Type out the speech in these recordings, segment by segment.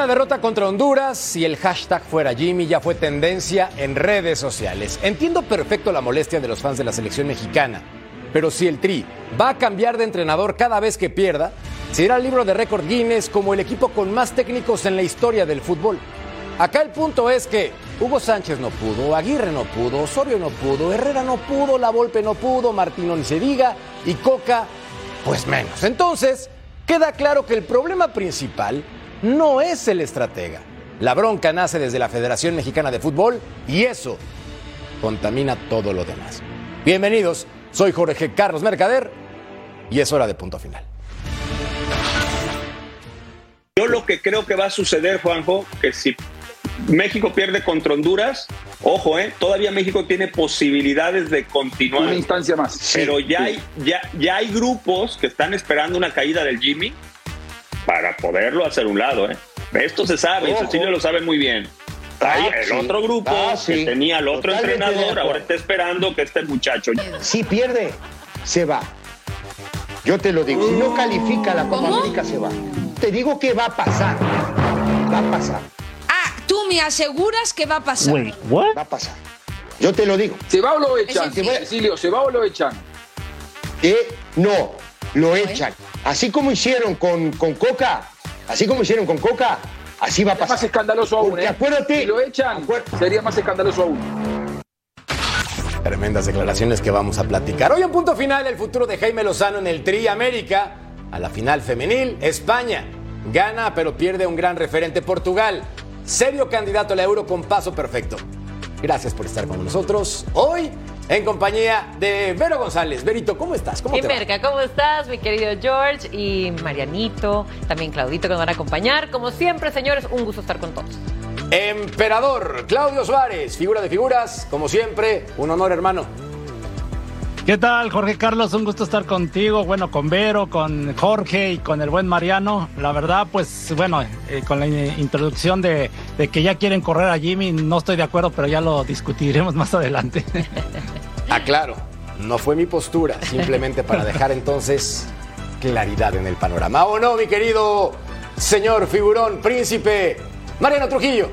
Una derrota contra Honduras y el hashtag fuera Jimmy ya fue tendencia en redes sociales. Entiendo perfecto la molestia de los fans de la selección mexicana, pero si el Tri va a cambiar de entrenador cada vez que pierda, será el libro de récord Guinness como el equipo con más técnicos en la historia del fútbol. Acá el punto es que Hugo Sánchez no pudo, Aguirre no pudo, Osorio no pudo, Herrera no pudo, La Volpe no pudo, Martino ni se diga y Coca pues menos. Entonces, queda claro que el problema principal no es el estratega. La bronca nace desde la Federación Mexicana de Fútbol y eso contamina todo lo demás. Bienvenidos, soy Jorge Carlos Mercader y es hora de punto final. Yo lo que creo que va a suceder, Juanjo, que si México pierde contra Honduras, ojo, eh, todavía México tiene posibilidades de continuar. Una instancia más. Pero ya, hay, ya, ya hay grupos que están esperando una caída del Jimmy para poderlo hacer un lado. ¿eh? Esto se sabe, Ojo. Cecilio lo sabe muy bien. Hay Ah, el sí. otro grupo Ah, que tenía al otro Totalmente entrenador, ahora está esperando que este muchacho. Si pierde, se va. Yo te lo digo. Si no califica la Copa América, se va. Te digo que va a pasar. Va a pasar. Ah, tú me aseguras que va a pasar. Va a pasar. Yo te lo digo. ¿Se va o lo echan? Cecilio, ¿se va o lo echan? Que no, lo echan. Así como hicieron con, con Coca, así como hicieron con Coca, así va a Es más pasar. escandaloso aún, Porque ¿eh? acuérdate- Si lo echan, sería más escandaloso aún. Tremendas declaraciones que vamos a platicar. Hoy en punto final el futuro de Jaime Lozano en el Tri América. A la final femenil, España gana pero pierde un gran referente Portugal. Serio candidato a la Euro con paso perfecto. Gracias por estar con nosotros hoy en compañía de Vero González. Verito, ¿cómo estás? ¿Cómo Y te va? Merca, ¿cómo estás, mi querido George? Y Marianito, también Claudito, que nos van a acompañar. Como siempre, señores, un gusto estar con todos. Emperador Claudio Suárez, figura de figuras, como siempre, un honor hermano. ¿Qué tal, Jorge Carlos? Un gusto estar contigo, bueno, con Vero, con Jorge y con el buen Mariano. La verdad, pues bueno, eh, con la in- introducción de, de que ya quieren correr a Jimmy, no estoy de acuerdo, pero ya lo discutiremos más adelante. Aclaro, no fue mi postura, simplemente para dejar entonces claridad en el panorama. ¿O no, mi querido señor figurón, príncipe Mariano Trujillo?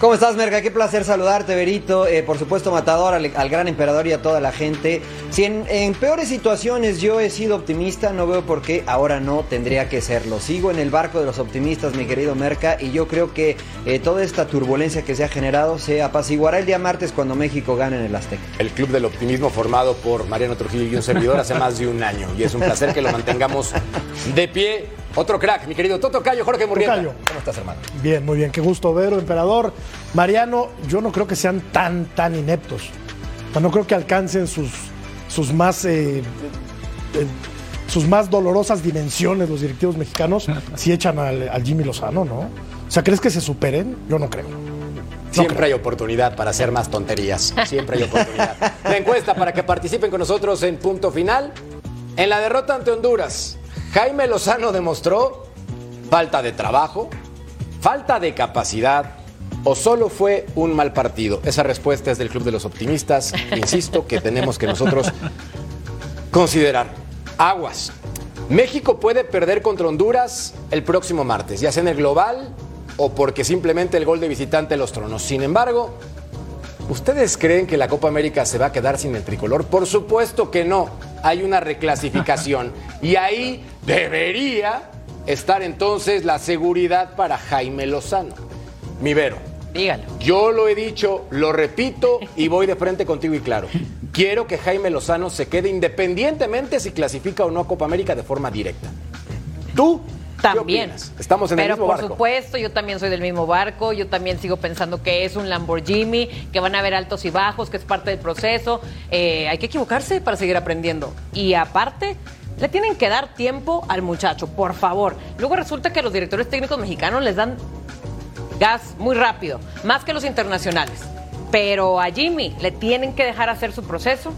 ¿Cómo estás, Merca? Qué placer saludarte, Berito. Eh, por supuesto, Matador, al, gran emperador y a toda la gente. Si en, en peores situaciones yo he sido optimista, no veo por qué ahora no tendría que serlo. Sigo en el barco de los optimistas, mi querido Merca, y yo creo que eh, toda esta turbulencia que se ha generado se apaciguará el día martes cuando México gane en el Azteca. El Club del Optimismo formado por Mariano Trujillo y un servidor hace más de un año. Y es un placer que lo mantengamos de pie. Otro crack, mi querido Toto Cayo, Jorge Murrieta. Tocayo. ¿Cómo estás, hermano? Bien, muy bien. Qué gusto, Vero, emperador. Mariano, yo no creo que sean tan, tan ineptos. O sea, no creo que alcancen sus, sus más. eh, eh, sus más dolorosas dimensiones los directivos mexicanos si echan al, al Jimmy Lozano, ¿no? O sea, ¿crees que se superen? Yo no creo. Siempre hay oportunidad para hacer más tonterías. Siempre hay oportunidad. La encuesta para que participen con nosotros en punto final. En la derrota ante Honduras, Jaime Lozano demostró falta de trabajo, falta de capacidad o solo fue un mal partido. Esa respuesta es del Club de los Optimistas. Insisto que tenemos que nosotros considerar. Aguas. México puede perder contra Honduras el próximo martes, ya sea en el global o porque simplemente el gol de visitante los tronó. Sin embargo, ¿ustedes creen que la Copa América se va a quedar sin el tricolor? Por supuesto que no. Hay una reclasificación y ahí debería estar entonces la seguridad para Jaime Lozano. Mi Vero, Dígalo. Yo lo he dicho, lo repito y voy de frente contigo y claro. Quiero que Jaime Lozano se quede independientemente si clasifica o no a Copa América de forma directa. ¿Tú? ¿qué También. Estamos en Pero el mismo por barco. supuesto, yo también soy del mismo barco. Yo también sigo pensando que es un Lamborghini, que van a haber altos y bajos, que es parte del proceso. Eh, hay que equivocarse para seguir aprendiendo. Y aparte, le tienen que dar tiempo al muchacho, por favor. Luego resulta que los directores técnicos mexicanos les dan gas muy rápido, más que los internacionales. Pero a Jimmy le tienen que dejar hacer su proceso.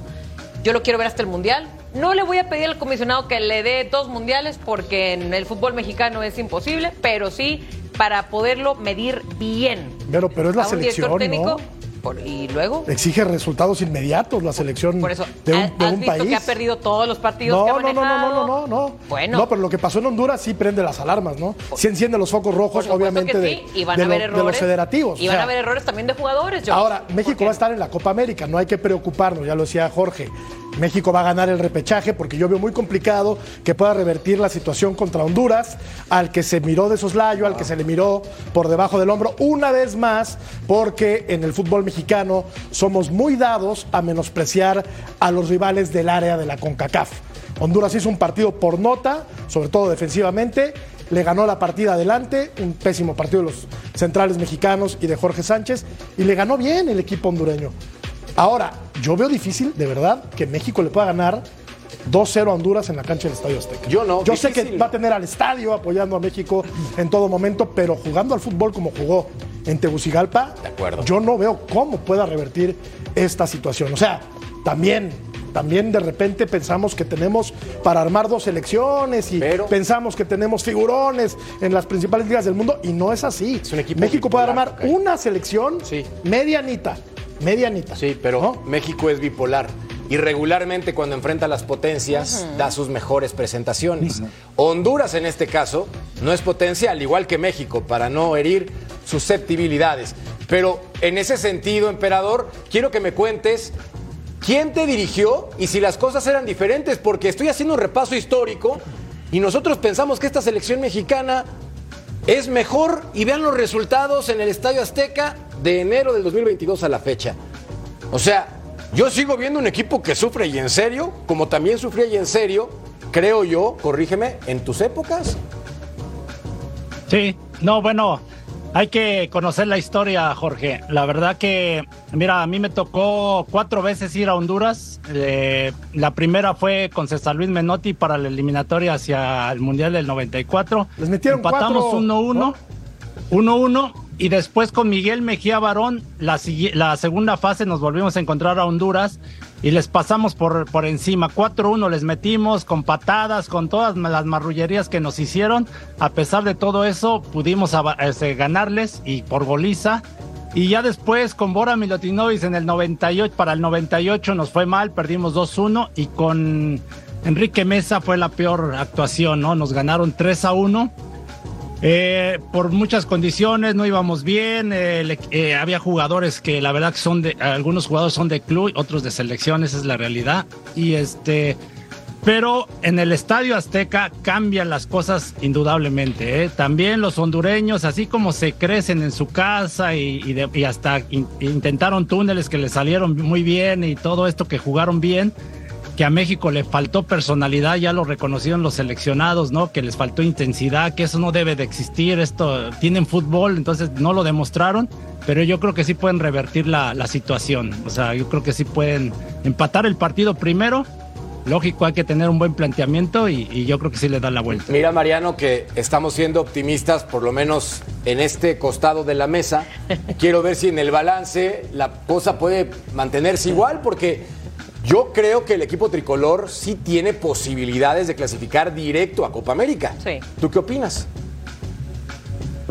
Yo lo quiero ver hasta el Mundial. No le voy a pedir al comisionado que le dé dos mundiales porque en el fútbol mexicano es imposible, pero sí para poderlo medir bien. Pero, pero es la A un selección, técnico, ¿no? Por- y luego, Exige resultados inmediatos la selección por eso, de un, ¿has- de ¿has un visto país. que ha perdido todos los partidos No, que ha no, no, no, manejado? no, no, no, no. Bueno. No, pero lo que pasó en Honduras sí prende las alarmas, ¿no? Sí enciende los focos rojos, obviamente, que de, sí, y van de a haber lo- de errores. los federativos. Y o van sea, a haber errores también de jugadores. George. Ahora, México va a estar en la Copa América, no hay que preocuparnos, ya lo decía Jorge. México va a ganar el repechaje porque yo veo muy complicado que pueda revertir la situación contra Honduras, al que se miró de soslayo, al que se le miró por debajo del hombro, una vez más, porque en el fútbol mexicano somos muy dados a menospreciar a los rivales del área de la CONCACAF. Honduras hizo un partido por nota, sobre todo defensivamente, le ganó la partida adelante, un pésimo partido de los centrales mexicanos y de Jorge Sánchez, y le ganó bien el equipo hondureño. Ahora, yo veo difícil, de verdad, que México le pueda ganar 2-0 a Honduras en la cancha del Estadio Azteca. Yo no, Yo sé que va a tener al estadio apoyando a México en todo momento, pero jugando al fútbol como jugó en Tegucigalpa, De acuerdo. yo no veo cómo pueda revertir esta situación. O sea, también, también de repente pensamos que tenemos para armar dos selecciones y Pero- pensamos que tenemos figurones en las principales ligas del mundo y no es así. Es un equipo México puede armar una selección Sí. medianita, medianita. Sí, pero ¿no? México es bipolar. Y regularmente cuando enfrenta a las potencias da sus mejores presentaciones. Honduras en este caso no es potencia, al igual que México, para no herir susceptibilidades. Pero en ese sentido, emperador, quiero que me cuentes quién te dirigió y si las cosas eran diferentes, porque estoy haciendo un repaso histórico y nosotros pensamos que esta selección mexicana es mejor y vean los resultados en el Estadio Azteca de enero del 2022 a la fecha. O sea, yo sigo viendo un equipo que sufre y en serio, como también sufría y en serio, creo yo, corrígeme, en tus épocas. Sí, no, bueno, hay que conocer la historia, Jorge. La verdad que, mira, a mí me tocó cuatro veces ir a Honduras. Eh, la primera fue con César Luis Menotti para la eliminatoria hacia el Mundial del 94. Les metieron Empatamos cuatro, 1-1. ¿no? 1-1 y después con Miguel Mejía Barón, la, la segunda fase nos volvimos a encontrar a Honduras y les pasamos por, por encima. 4-1 les metimos con patadas, con todas las marrullerías que nos hicieron. A pesar de todo eso, pudimos ganarles y por goliza. Y ya después con Bora Milutinovic en el 98, para el 98 nos fue mal, perdimos 2-1 y con Enrique Mesa fue la peor actuación, ¿no? Nos ganaron 3 a 1. Eh, por muchas condiciones no íbamos bien, eh, eh, había jugadores que la verdad que son de, algunos jugadores son de club, otros de selección, esa es la realidad. Y este, pero en el Estadio Azteca cambian las cosas indudablemente. ¿eh? También los hondureños, así como se crecen en su casa y, de- y hasta in- intentaron túneles que les salieron muy bien y todo esto que jugaron bien, que a México le faltó personalidad, ya lo reconocieron los seleccionados, ¿no? Que les faltó intensidad, que eso no debe de existir, esto tienen fútbol, entonces no lo demostraron, pero yo creo que sí pueden revertir la, la situación, o sea, yo creo que sí pueden empatar el partido primero, lógico, hay que tener un buen planteamiento y, y yo creo que sí le da la vuelta. Mira, Mariano, que estamos siendo optimistas, por lo menos en este costado de la mesa. Quiero ver si en el balance la cosa puede mantenerse igual, porque yo creo que el equipo tricolor sí tiene posibilidades de clasificar directo a Copa América. Sí. ¿Tú qué opinas?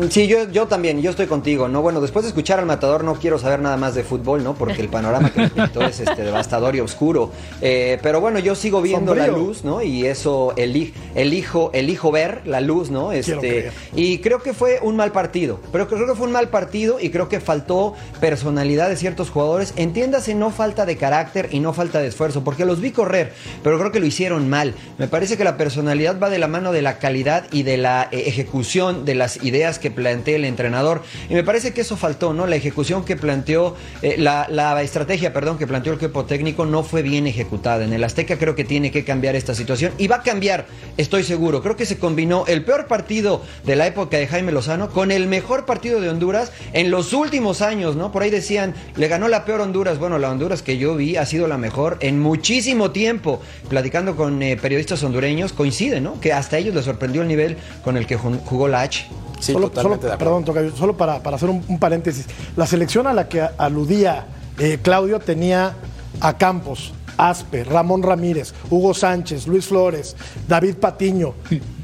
Sí, yo, yo también, yo estoy contigo, ¿no? Bueno, después de escuchar al matador no quiero saber nada más de fútbol, ¿no? Porque el panorama que me pintó es este, devastador y oscuro. Eh, pero bueno, yo sigo viendo la luz, ¿no? Y eso eli- elijo, elijo ver la luz, ¿no? Este, y creo que fue un mal partido. Pero creo que fue un mal partido y creo que faltó personalidad de ciertos jugadores. Entiéndase, no falta de carácter y no falta de esfuerzo, porque los vi correr, pero creo que lo hicieron mal. Me parece que la personalidad va de la mano de la calidad y de la eh, ejecución de las ideas que que plantee el entrenador. Y me parece que eso faltó, ¿no? La ejecución que planteó, eh, la, la estrategia, perdón, que planteó el equipo técnico no fue bien ejecutada. En el Azteca creo que tiene que cambiar esta situación y va a cambiar, estoy seguro. Creo que se combinó el peor partido de la época de Jaime Lozano con el mejor partido de Honduras en los últimos años, ¿no? Por ahí decían, le ganó la peor Honduras. Bueno, la Honduras que yo vi ha sido la mejor en muchísimo tiempo. Platicando con eh, periodistas hondureños, coincide, ¿no? Que hasta ellos les sorprendió el nivel con el que jugó la H. Sí, solo, totalmente solo- de perdón, Tocayo, solo para, para hacer un, un paréntesis. La selección a la que aludía eh, Claudio tenía a Campos, Aspe, Ramón Ramírez, Hugo Sánchez, Luis Flores, David Patiño.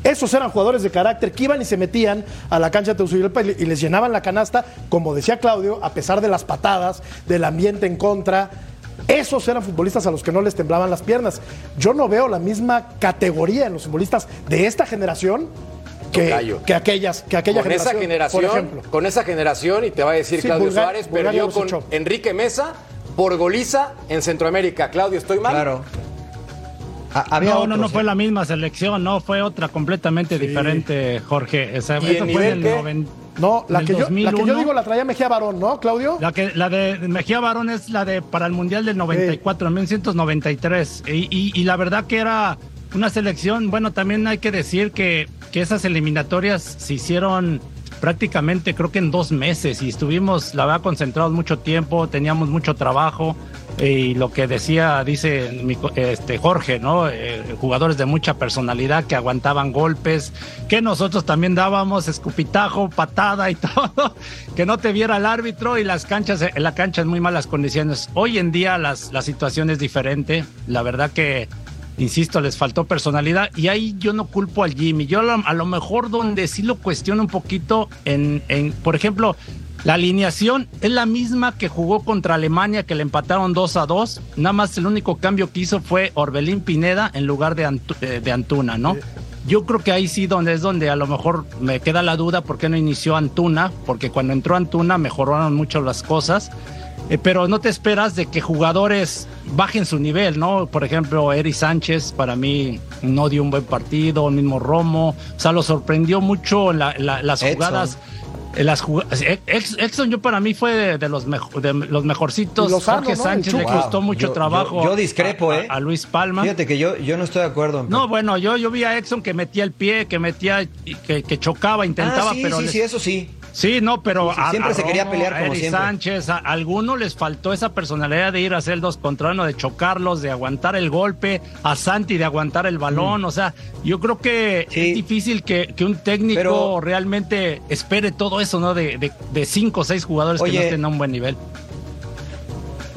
Esos eran jugadores de carácter que iban y se metían a la cancha de Tegucigalpa y les llenaban la canasta, como decía Claudio, a pesar de las patadas, del ambiente en contra. Esos eran futbolistas a los que no les temblaban las piernas. Yo no veo la misma categoría en los futbolistas de esta generación que, que aquellas, que aquella con esa generación, por ejemplo. con esa generación, y te va a decir Sí, Claudio Bulgar- Suárez, Bulgaria perdió con. Enrique Mesa por goliza en Centroamérica. Claudio, ¿estoy mal? Claro. Ah, había no, no, otros, no fue la misma selección, no, fue otra completamente diferente, Jorge. O sea, ¿Y eso fue en el qué? noven- No, la en que, yo, la que yo 2001. digo la traía Mejía Barón, ¿no, Claudio? La, que, la de Mejía Barón es la de para el Mundial del 94, en 1993. Y, y- y la verdad que era una selección, bueno, también hay que decir que, que esas eliminatorias se hicieron prácticamente creo que en dos meses y estuvimos, la verdad, concentrados mucho tiempo, teníamos mucho trabajo. Y lo que decía, dice este Jorge, ¿no? Eh, jugadores de mucha personalidad que aguantaban golpes, que nosotros también dábamos escupitajo, patada y todo, que no te viera el árbitro y las canchas, en la cancha en muy malas condiciones. Hoy en día las, la situación es diferente, la verdad que, insisto, les faltó personalidad y ahí yo no culpo al Jimmy, yo lo- a lo mejor donde sí lo cuestiono un poquito en, en por ejemplo, la alineación es la misma que jugó contra Alemania, que le empataron 2 a 2. Nada más el único cambio que hizo fue Orbelín Pineda en lugar de, Antu- eh, de Antuna, ¿no? Yo creo que ahí sí donde es donde a lo mejor me queda la duda por qué no inició Antuna, porque cuando entró Antuna mejoraron mucho las cosas. Eh, pero no te esperas de que jugadores bajen su nivel, ¿no? Por ejemplo, Eri Sánchez para mí no dio un buen partido, el mismo Romo, o sea, lo sorprendió mucho la- la- las Edson. jugadas. eh, Las jugadas, Exxon yo para mí fue de, de los, mejo- de los mejorcitos. Lozano, Jorge ¿no? Sánchez le costó Wow. mucho Yo- trabajo. yo- yo discrepo, a- ¿eh? A, Luis Palma. Fíjate que yo, yo no estoy de acuerdo. en- No, bueno, yo, yo vi a Exxon que metía el pie, que metía, que, que chocaba, intentaba, ah, sí, pero sí, les- sí, eso sí. Sí, no, pero sí, siempre se quería pelear a como Eri siempre. Sánchez, a, a alguno les faltó esa personalidad de ir a hacer dos contra uno, de chocarlos, de aguantar el golpe, a Santi de aguantar el balón, o sea, yo creo que. Sí. es difícil que, que un técnico Pero- realmente espere todo eso, ¿no? De, de, de cinco o seis jugadores que no estén a un buen nivel.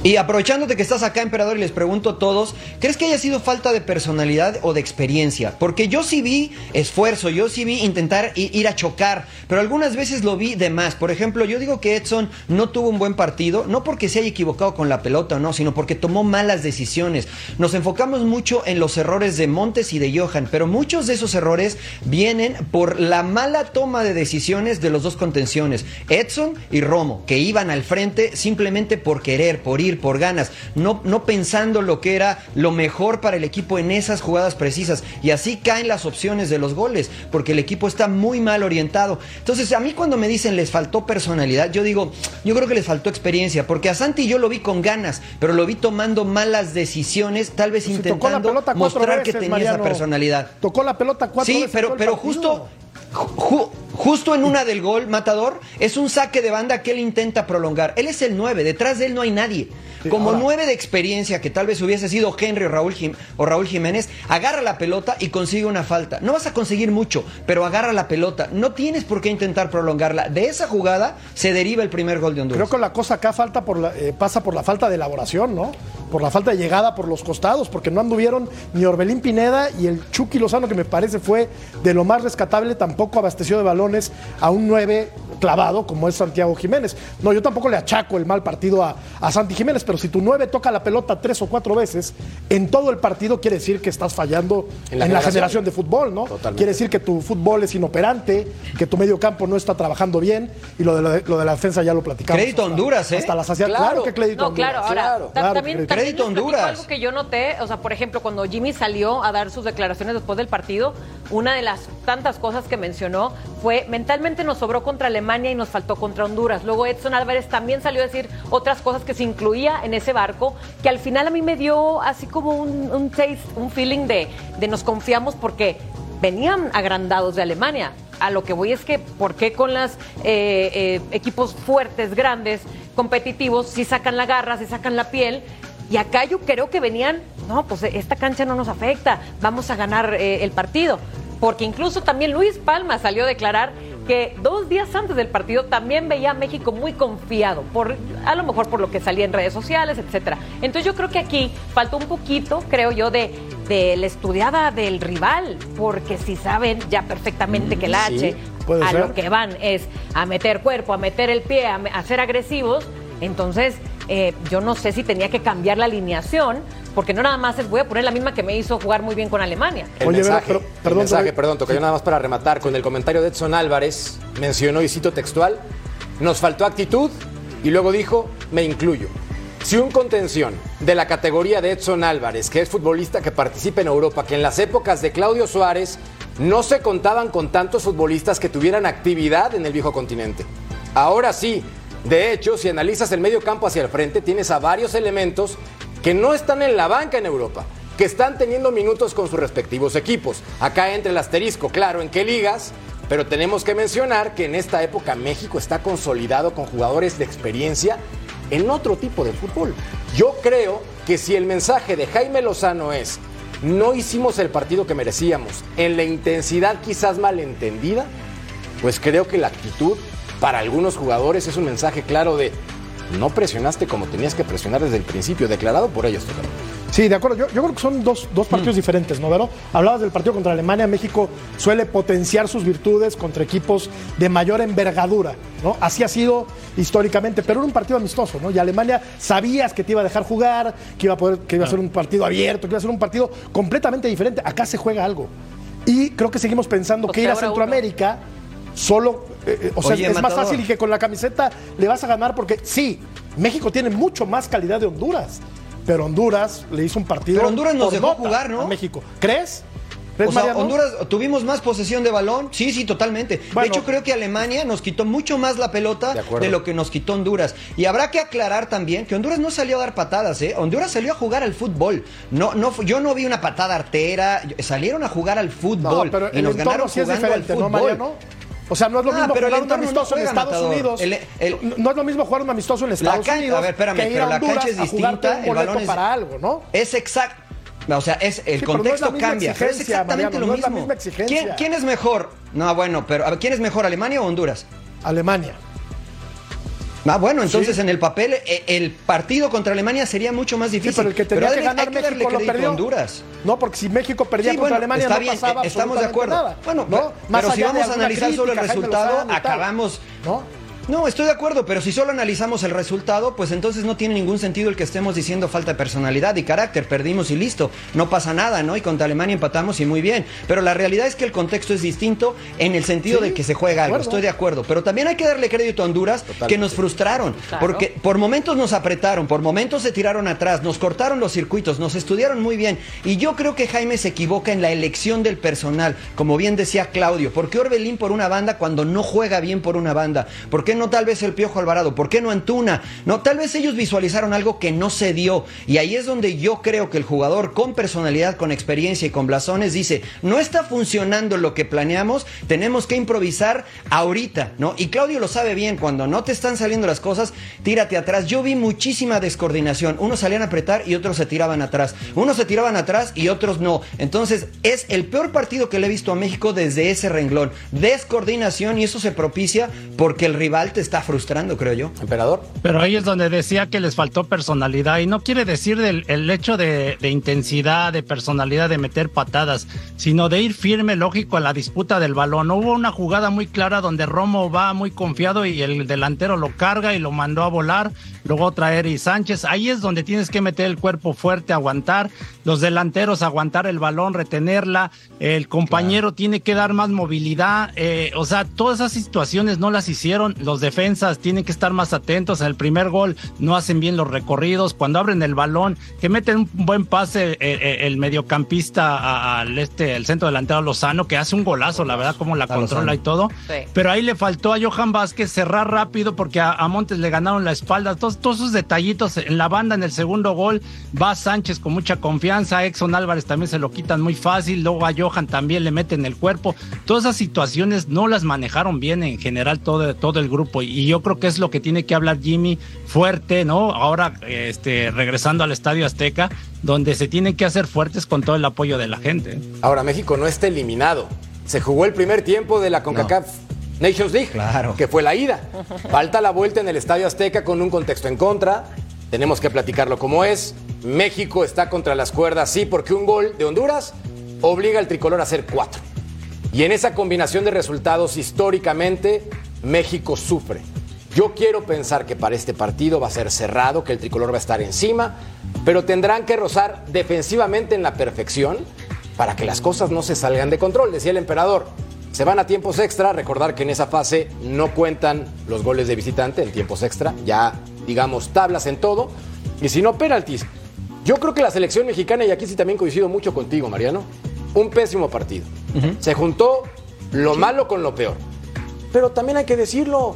Y aprovechándote que estás acá, emperador, y les pregunto a todos, ¿crees que haya sido falta de personalidad o de experiencia? Porque yo sí vi esfuerzo, yo sí vi intentar ir a chocar, pero algunas veces lo vi de más. Por ejemplo, yo digo que Edson no tuvo un buen partido, no porque se haya equivocado con la pelota o no, sino porque tomó malas decisiones. Nos enfocamos mucho en los errores de Montes y de Johan, pero muchos de esos errores vienen por la mala toma de decisiones de los dos contenciones, Edson y Romo, que iban al frente simplemente por querer, por ir, por ganas, no, no pensando lo que era lo mejor para el equipo en esas jugadas precisas. Y así caen las opciones de los goles, porque el equipo está muy mal orientado. Entonces, a mí cuando me dicen les faltó personalidad, yo digo, yo creo que les faltó experiencia, porque a Santi yo lo vi con ganas, pero lo vi tomando malas decisiones, tal vez Pues intentando mostrar que tenía esa personalidad. Tocó la pelota cuatro Sí, veces. pero, el pero partido. justo, ju- justo en una del gol, Matador, es un saque de banda que él intenta prolongar. Él es el 9, detrás de él no hay nadie. Como ahora- 9 de experiencia, que tal vez hubiese sido Henry o Raúl, Jim- o Raúl Jiménez, agarra la pelota y consigue una falta. No vas a conseguir mucho, pero agarra la pelota. No tienes por qué intentar prolongarla. De esa jugada se deriva el primer gol de Honduras. Creo que la cosa acá falta por la- eh, pasa por la falta de elaboración, ¿no? Por la falta de llegada por los costados, porque no anduvieron ni Orbelín Pineda y el Chucky Lozano, que me parece fue de lo más rescatable, tampoco abasteció de balones a un 9 clavado como es Santiago Jiménez. No, yo tampoco le achaco el mal partido a, a Santi Jiménez, pero si tu 9 toca la pelota tres o cuatro veces en todo el partido, quiere decir que estás fallando En en la la, generación. de fútbol, ¿no? Totalmente. Quiere decir que tu fútbol es inoperante, que tu medio campo no está trabajando bien y lo de la, lo de la defensa ya lo platicamos. Crédito hasta- Honduras, ¿eh? Hasta la saciedad. Claro. Claro, que crédito No, Honduras. claro, ahora claro, ta- claro, también, crédito Honduras. Algo que yo noté, o sea, por ejemplo, cuando Jimmy salió a dar sus declaraciones después del partido, una de las tantas cosas que mencionó fue mentalmente nos sobró contra Alemania y nos faltó contra Honduras. Luego Edson Álvarez también salió a decir otras cosas que se incluía en ese barco, que al final a mí me dio así como un, un taste, un feeling de, de nos confiamos porque venían agrandados de Alemania. A lo que voy es que, ¿por qué con los equipos fuertes, grandes, competitivos, si sacan la garra, si sacan la piel? Y acá yo creo que venían, no, pues esta cancha no nos afecta, vamos a ganar eh, el partido. Porque incluso también Luis Palma salió a declarar que dos días antes del partido también veía a México muy confiado, por, a lo mejor por lo que salía en redes sociales, etcétera. Entonces yo creo que aquí faltó un poquito, creo yo, de, de la estudiada del rival, porque si saben ya perfectamente que el Sí, H a ser. lo que van es a meter cuerpo, a meter el pie, a ser agresivos, entonces eh, yo no sé si tenía que cambiar la alineación, porque no nada más es voy a poner la misma que me hizo jugar muy bien con Alemania. El Oye, mensaje, pero- el perdón, mensaje, perdón, toca yo nada más para rematar con el comentario de Edson Álvarez. Mencionó, y cito textual, nos faltó actitud y luego dijo, me incluyo. Si un contención de la categoría de Edson Álvarez, que es futbolista que participa en Europa, que en las épocas de Claudio Suárez no se contaban con tantos futbolistas que tuvieran actividad en el viejo continente. Ahora sí, de hecho, si analizas el medio campo hacia el frente, tienes a varios elementos que no están en la banca en Europa, que están teniendo minutos con sus respectivos equipos. Acá entra el asterisco, claro, en qué ligas, pero tenemos que mencionar que en esta época México está consolidado con jugadores de experiencia en otro tipo de fútbol. Yo creo que si el mensaje de Jaime Lozano es no hicimos el partido que merecíamos, en la intensidad quizás malentendida, pues creo que la actitud para algunos jugadores es un mensaje claro de no presionaste como tenías que presionar desde el principio, declarado por ellos. Sí, de acuerdo. Yo, yo creo que son dos, dos partidos diferentes, ¿no, Vero? Hablabas del partido contra Alemania. México suele potenciar sus virtudes contra equipos de mayor envergadura, ¿no? Así ha sido históricamente, pero era un partido amistoso, ¿no? Y Alemania sabías que te iba a dejar jugar, que iba a poder, que iba a ser un partido abierto, que iba a ser un partido completamente diferente. Acá se juega algo. Y creo que seguimos pensando Pues que ir a uno. Centroamérica solo, eh, eh, o sea, Oye, es más fácil y que con la camiseta le vas a ganar porque sí, México tiene mucho más calidad de Honduras, pero Honduras le hizo un partido. Pero Honduras nos dejó jugar, ¿no? a México. ¿Crees? ¿Crees, O sea? Honduras, ¿tuvimos más posesión de balón? Sí, sí, totalmente. Bueno. de hecho, creo que Alemania nos quitó mucho más la pelota De lo que nos quitó Honduras. Y habrá que aclarar también que Honduras no salió a dar patadas, ¿eh? Honduras salió a jugar al fútbol. No, no, yo no vi una patada artera. Salieron a jugar al fútbol. No, pero y nos ganaron sí jugando al ¿no, fútbol. Mariano? O sea, no es lo Ah, mismo pero jugar un no amistoso en Estados Matador. Unidos. El- el- no, no es lo mismo jugar un amistoso en La Estados Unidos a ver, espérame, que ir pero a la Honduras cancha es distinta. El balón es para algo, ¿no? Es exacto. O sea, es, el Sí, pero no es la contexto cambia. Pero es exactamente Mariano, lo es la mismo. misma exigencia. ¿Quién, quién es mejor? No, bueno, pero a ver, ¿quién es mejor, Alemania o Honduras? Alemania. Ah, bueno, entonces Sí. en el papel eh, el partido contra Alemania sería mucho más Sí, difícil. pero el que tenía que ganar que México lo perdió. Honduras. No, porque si México perdía Sí, contra bueno, Alemania está no bien, pasaba estamos de acuerdo. nada. Bueno, ¿no? pero- Más pero si vamos a analizar solo el resultado, acabamos- ¿No? No, estoy de acuerdo, pero si solo analizamos el resultado, pues entonces no tiene ningún sentido el que estemos diciendo falta de personalidad y carácter. Perdimos y listo. No pasa nada, ¿no? Y contra Alemania empatamos y muy bien. Pero la realidad es que el contexto es distinto en el sentido Sí, de que se juega algo. acuerdo. Estoy de acuerdo. Pero también hay que darle crédito a Honduras que nos frustraron. Claro. Porque por momentos nos apretaron, por momentos se tiraron atrás, nos cortaron los circuitos, nos estudiaron muy bien. Y yo creo que Jaime se equivoca en la elección del personal, como bien decía Claudio. ¿Por qué Orbelín por una banda cuando no juega bien por una banda? ¿Por qué no tal vez el Piojo Alvarado? ¿Por qué no Antuna? No, tal vez ellos visualizaron algo que no se dio. Y ahí es donde yo creo que el jugador con personalidad, con experiencia y con blasones dice, no está funcionando lo que planeamos, tenemos que improvisar ahorita, ¿no? Y Claudio lo sabe bien, cuando no te están saliendo las cosas, tírate atrás. Yo vi muchísima descoordinación. Unos salían a apretar y otros se tiraban atrás. Unos se tiraban atrás y otros no. Entonces, es el peor partido que le he visto a México desde ese renglón. Descoordinación y eso se propicia porque el rival te está frustrando, creo yo. Emperador. Pero ahí es donde decía que les faltó personalidad y no quiere decir del, el hecho de, de intensidad, de personalidad, de meter patadas, sino de ir firme, lógico, a la disputa del balón. Hubo una jugada muy clara donde Romo va muy confiado y el delantero lo carga y lo mandó a volar, luego otra Eri Sánchez. Ahí es donde tienes que meter el cuerpo fuerte, aguantar, los delanteros aguantar el balón, retenerla, el compañero tiene que dar más movilidad, eh, o sea, todas esas situaciones no las hicieron, los defensas tienen que estar más atentos. En el primer gol no hacen bien los recorridos. Cuando abren el balón, que meten un buen pase eh, eh, el, mediocampista al este, el centro delantero Lozano, que hace un golazo, la verdad, como la controla y todo. Pero ahí le faltó a Johan Vázquez cerrar rápido porque a, Montes le ganaron la espalda. Todos, todos esos detallitos en la banda en el segundo gol. Va Sánchez con mucha confianza. Exxon Álvarez también se lo quitan muy fácil. Luego a Johan también le meten el cuerpo. Todas esas situaciones no las manejaron bien en general todo, todo el grupo. Y yo creo que es lo que tiene que hablar Jimmy fuerte, ¿no? Ahora este, regresando al Estadio Azteca, donde se tienen que hacer fuertes con todo el apoyo de la gente. Ahora México no está eliminado. Se jugó el primer tiempo de la CONCACAF. Nations League, claro. que fue la ida. Falta la vuelta en el Estadio Azteca con un contexto en contra. Tenemos que platicarlo como es. México está contra las cuerdas, sí, porque un gol de Honduras obliga al tricolor a hacer cuatro. Y en esa combinación de resultados, históricamente, México sufre. Yo quiero pensar que para este partido va a ser cerrado, que el tricolor va a estar encima, pero tendrán que rozar defensivamente en la perfección para que las cosas no se salgan de control, decía el emperador. Se van a tiempos extra, recordar que en esa fase no cuentan los goles de visitante en tiempos extra, ya digamos tablas en todo, y si no penaltis. Yo creo que la selección mexicana, y aquí sí también coincido mucho contigo, Mariano, un pésimo partido. Se juntó lo malo con lo peor. Pero también hay que decirlo,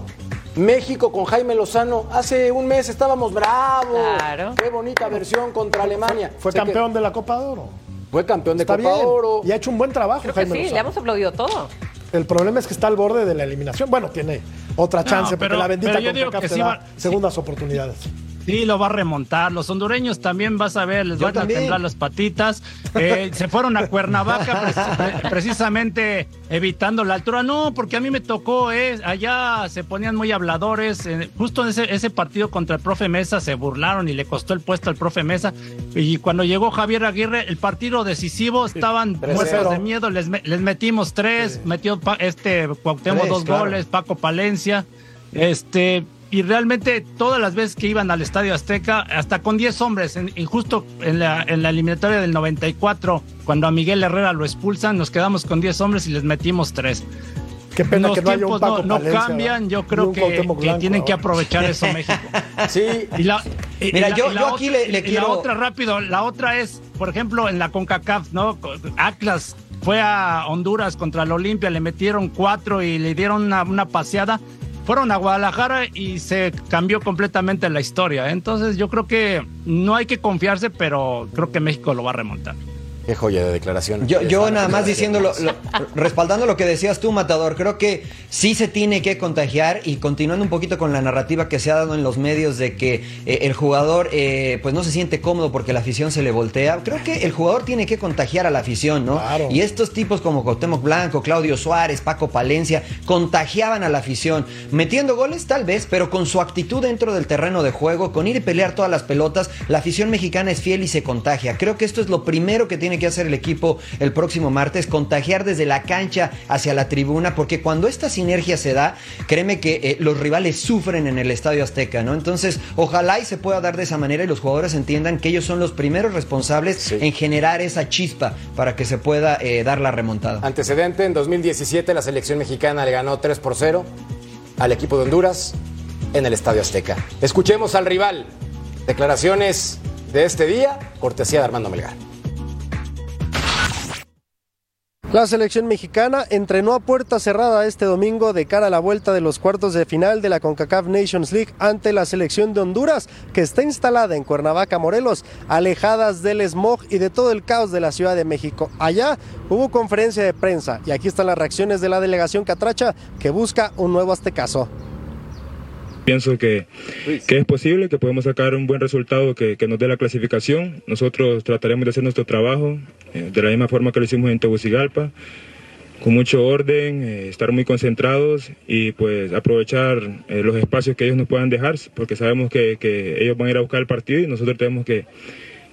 México con Jaime Lozano, hace un mes estábamos bravos. Claro. Qué bonita versión contra Alemania. Fue campeón de la Copa de Oro. Fue campeón de Copa de Oro. Y ha hecho un buen trabajo, Jaime sí, le hemos aplaudido todo. El problema es que está al borde de la eliminación. Bueno, tiene otra chance, pero, la bendita CONCACAF te da segundas oportunidades. Sí, lo va a remontar. Los hondureños también vas a ver, les van a temblar las patitas. Eh, se fueron a Cuernavaca precisamente evitando la altura. No, porque a mí me tocó, eh, allá se ponían muy habladores. Eh, justo en ese, ese, partido contra el profe Mesa se burlaron y le costó el puesto al profe Mesa. Y cuando llegó Javier Aguirre, el partido decisivo, estaban muertos de miedo. Les, les metimos tres, metió este Cuauhtémoc dos goles, Paco Palencia. Este, y realmente todas las veces que iban al Estadio Azteca, hasta con 10 hombres, y justo en la, en la eliminatoria del 94, cuando a Miguel Herrera lo expulsan, nos quedamos con 10 hombres y les metimos 3. Qué pena Los que no tiempos no, cambian, yo creo que, tienen que aprovechar eso México. sí. Y la, Mira, yo, aquí le, quiero... La otra, rápido, la otra es, por ejemplo, en la CONCACAF, ¿no? Atlas fue a Honduras contra la Olimpia, le metieron cuatro y le dieron una, una paseada fueron a Guadalajara y se cambió completamente la historia. Entonces yo creo que no hay que confiarse, pero creo que México lo va a remontar. Qué joya de declaración. Yo, yo nada más diciéndolo, respaldando lo que decías tú, Matador, creo que sí se tiene que contagiar y continuando un poquito con la narrativa que se ha dado en los medios de que eh, el jugador eh, pues no se siente cómodo porque la afición se le voltea. Creo que el jugador tiene que contagiar a la afición, ¿no? Y estos tipos como Cuauhtémoc Blanco, Claudio Suárez, Paco Palencia, contagiaban a la afición, metiendo goles tal vez, pero con su actitud dentro del terreno de juego, con ir y pelear todas las pelotas, la afición mexicana es fiel y se contagia. Creo que esto es lo primero que tiene que hacer el equipo el próximo martes, contagiar desde la cancha hacia la tribuna, porque cuando esta sinergia se da, créeme que eh, los rivales sufren en el Estadio Azteca, ¿no? Entonces, ojalá y se pueda dar de esa manera y los jugadores entiendan que ellos son los primeros responsables en generar esa chispa para que se pueda eh, dar la remontada. Antecedente, en 2017 la selección mexicana le ganó 3 por 0 al equipo de Honduras en el Estadio Azteca. Escuchemos al rival. Declaraciones de este día, cortesía de Armando Melgar. La selección mexicana entrenó a puerta cerrada este domingo de cara a la vuelta de los cuartos de final de la CONCACAF Nations League ante la selección de Honduras, que está instalada en Cuernavaca, Morelos, alejadas del smog y de todo el caos de la Ciudad de México. Allá hubo conferencia de prensa y aquí están las reacciones de la delegación catracha que busca un nuevo aztecaso. Pienso que, que, es posible, que podemos sacar un buen resultado que, que, nos dé la clasificación. Nosotros trataremos de hacer nuestro trabajo eh, de la misma forma que lo hicimos en Tegucigalpa, con mucho orden, eh, estar muy concentrados y pues aprovechar eh, los espacios que ellos nos puedan dejar, porque sabemos que, que ellos van a ir a buscar el partido y nosotros tenemos que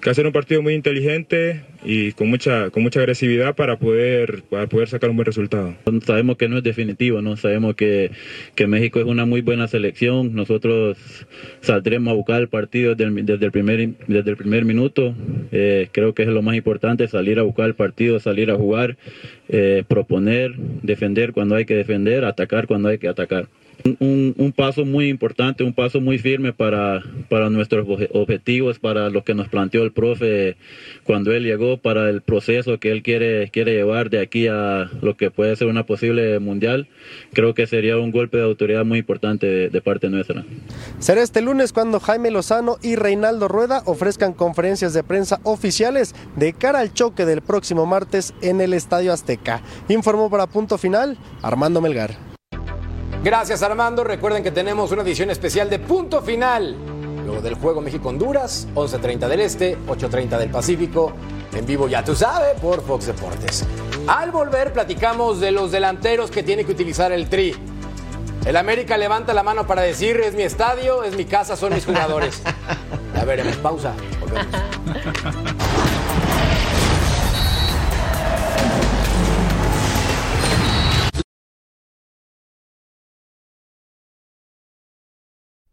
que hacer un partido muy inteligente y con mucha con mucha agresividad para poder para poder sacar un buen resultado. Sabemos que no es definitivo, no sabemos que, que México es una muy buena selección. Nosotros saldremos a buscar el partido desde el, desde el primer desde el primer minuto. Eh, creo que es lo más importante salir a buscar el partido, salir a jugar, eh, proponer, defender cuando hay que defender, atacar cuando hay que atacar. Un, un paso muy importante, un paso muy firme para, para nuestros obje- objetivos, para lo que nos planteó el profe cuando él llegó, para el proceso que él quiere, quiere llevar de aquí a lo que puede ser una posible mundial. Creo que sería un golpe de autoridad muy importante de, de parte nuestra. Será este lunes cuando Jaime Lozano y Reinaldo Rueda ofrezcan conferencias de prensa oficiales de cara al choque del próximo martes en el Estadio Azteca. Informó para Punto Final Armando Melgar. Gracias Armando. Recuerden que tenemos una edición especial de Punto Final. Luego del juego México-Honduras, 11.30 del Este, 8.30 del Pacífico. En vivo, ya tú sabes, por Fox Deportes. Al volver, platicamos de los delanteros que tiene que utilizar el Tri. El América levanta la mano para decir: es mi estadio, es mi casa, son mis jugadores. Ya veremos. Pausa. Volvemos.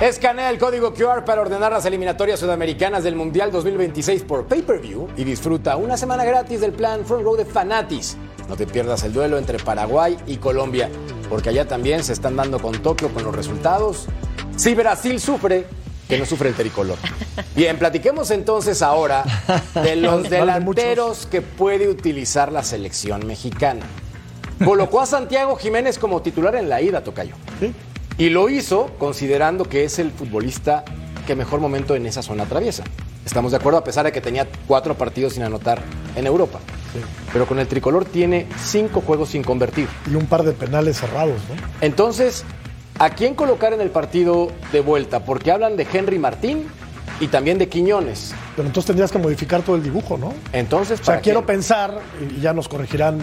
Escanea el código QR para ordenar las eliminatorias sudamericanas del Mundial 2026 por pay-per-view y disfruta una semana gratis del plan Front Row de Fanatis. No te pierdas el duelo entre Paraguay y Colombia, porque allá también se están dando con Tokio con los resultados. Si Brasil sufre, que no sufre el tricolor. Bien, platiquemos entonces ahora de los delanteros que puede utilizar la selección mexicana. Colocó a Santiago Jiménez como titular en la ida, Tocayo. Y lo hizo considerando que es el futbolista que mejor momento en esa zona atraviesa. Estamos de acuerdo, a pesar de que tenía cuatro partidos sin anotar en Europa. Pero con el tricolor tiene cinco juegos sin convertir. Y un par de penales cerrados, ¿no? Entonces, ¿a quién colocar en el partido de vuelta? Porque hablan de Henry Martín y también de Quiñones. Pero entonces tendrías que modificar todo el dibujo, ¿no? Entonces, O sea, ¿para quiero pensar, y ya nos corregirán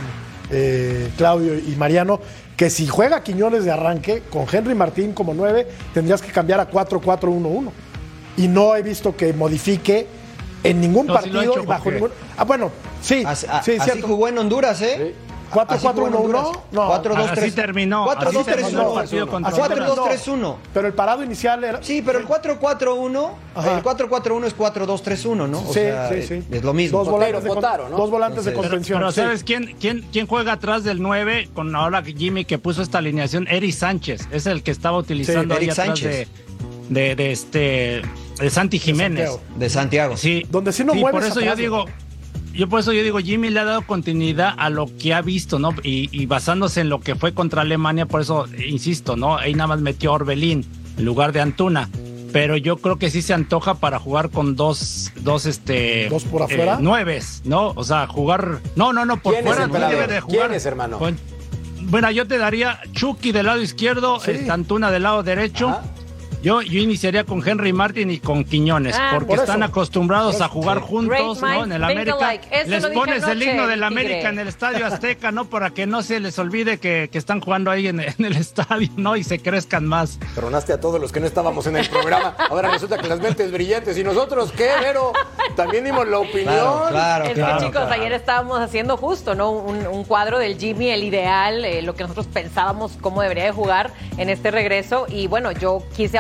eh, Claudio y Mariano, que si juega Quiñones de arranque, con Henry Martín como 9, tendrías que cambiar a 4-4-1-1. Y no he visto que modifique en ningún no, partido si he hecho, bajo ningún... Ah, bueno, sí, así, sí, así cierto. jugó en Honduras, ¿eh? Sí. 4-4-1-1. No, 4-2-3. Así terminó. 4-2-3-1. 4-2-3-1. Pero el parado inicial era. Sí, pero el 4-4-1. El 4-4-1 es 4-2-3-1, ¿no? O sí, sea, sí, sí. Es lo mismo. Dos volantes, de, Botaro, ¿no? dos volantes Entonces, de contención. Pero, pero ¿sabes sí. quién, quién, quién juega atrás del 9 con ahora Jimmy que puso esta alineación? Eric Sánchez. Es el que estaba utilizando sí, ahí atrás de, de, de, este. De Santi Jiménez. De Santiago. De Santiago. Sí. Donde sí no sí, Por eso yo digo, yo por eso yo digo, Jimmy le ha dado continuidad a lo que ha visto, ¿no? Y, y basándose en lo que fue contra Alemania, por eso eh, insisto, ¿no? Ahí nada más metió a Orbelín en lugar de Antuna. Pero yo creo que sí se antoja para jugar con dos, dos, este. ¿Dos por afuera? nueves, ¿no? O sea, jugar. No, no, no, por ¿Quién es, fuera no debe de jugar. ¿Quién es, hermano? con- bueno, yo te daría Chucky del lado izquierdo, este, Antuna del lado derecho. Yo, yo iniciaría con Henry Martin y con Quiñones, Ah, porque por están acostumbrados a jugar Sí. juntos, ¿no? En el América. Les pones el himno del. América en el Estadio Azteca, ¿no? Para que no se les olvide que, que están jugando ahí en, en el estadio, ¿no? Y se crezcan más. Tronaste a todos los que no estábamos en el programa. Ahora resulta que las mentes brillantes. ¿Y nosotros qué, Vero? También dimos la opinión. es que chicos, ayer estábamos haciendo justo, ¿no? Un, un cuadro del Jimmy, el ideal, eh, lo que nosotros pensábamos cómo debería de jugar en este regreso. Y bueno, yo quise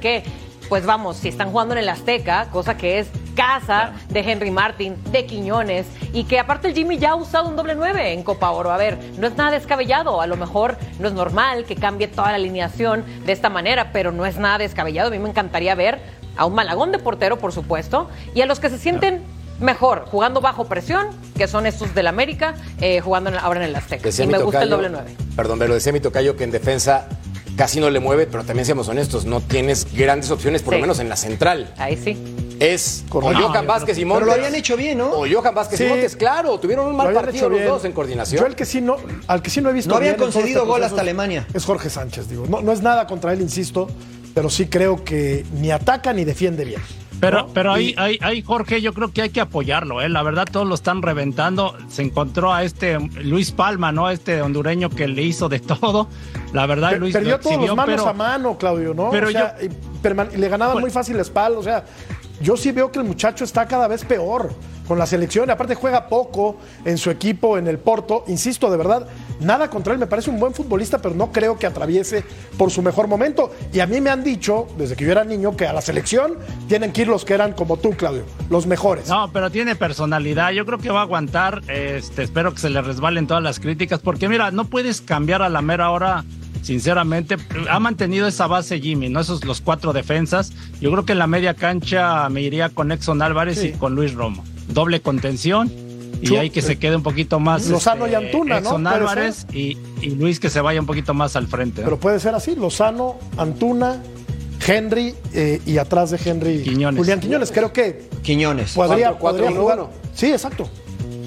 que, pues vamos, si están jugando en el Azteca, cosa que es casa de Henry Martin, de Quiñones, y que aparte el Jimmy ya ha usado un doble nueve en Copa Oro. A ver, no es nada descabellado, a lo mejor no es normal que cambie toda la alineación de esta manera, pero no es nada descabellado. A mí me encantaría ver a un Malagón de portero, por supuesto, y a los que se sienten mejor jugando bajo presión, que son estos del América, eh, jugando ahora en el Azteca. Decía y me gusta el doble nueve. Perdón, pero decía mi tocayo que en defensa casi no le mueve, pero también seamos honestos, no tienes grandes opciones, por Sí. lo menos en la central. Ahí sí. Es o Correcto. Johan Vázquez y Pero Montes. lo habían hecho bien, ¿no? O Johan Vázquez y. Montes, claro, tuvieron un mal partido los bien. dos en coordinación. Yo el que sí no, al que sí no he visto No habían bien concedido este gol hasta Alemania. Es Jorge Sánchez, digo. No, no es nada contra él, insisto, pero sí creo que ni ataca ni defiende bien. Pero, pero ahí, ahí, ahí, Jorge, yo creo que hay que apoyarlo, ¿eh? La verdad, todos lo están reventando. Se encontró a este Luis Palma, ¿no? Este hondureño que le hizo de todo. La verdad, Per- Luis Perdió todos los manos pero- a mano, Claudio, ¿no? pero O sea, le ganaban muy fácil la espalda. O sea, yo sí veo que el muchacho está cada vez peor con la selección. Aparte juega poco en su equipo, en el Porto. Insisto, de verdad, nada contra él. Me parece un buen futbolista, pero no creo que atraviese por su mejor momento. Y a mí me han dicho, desde que yo era niño, que a la selección tienen que ir los que eran como tú, Claudio, los mejores. No, pero tiene personalidad. Yo creo que va a aguantar. Este, espero que se le resbalen todas las críticas. Porque mira, no puedes cambiar a la mera hora. Sinceramente, ha mantenido esa base Jimmy, ¿no? Esos los cuatro defensas. Yo creo que en la media cancha me iría con Exxon Álvarez Sí. y con Luis Romo. Doble contención. Y Chu- ahí que se quede un poquito más. Lozano este, y Antuna, ¿no? Exxon Álvarez y, y Luis que se vaya un poquito más al frente. ¿no? Pero puede ser así, Lozano, Antuna, Henry eh, y atrás de Henry Quiñones. Julián Quiñones. Creo que Quiñones. podría, Cuatro, cuatro, podría uno, jugar. uno. Sí, exacto.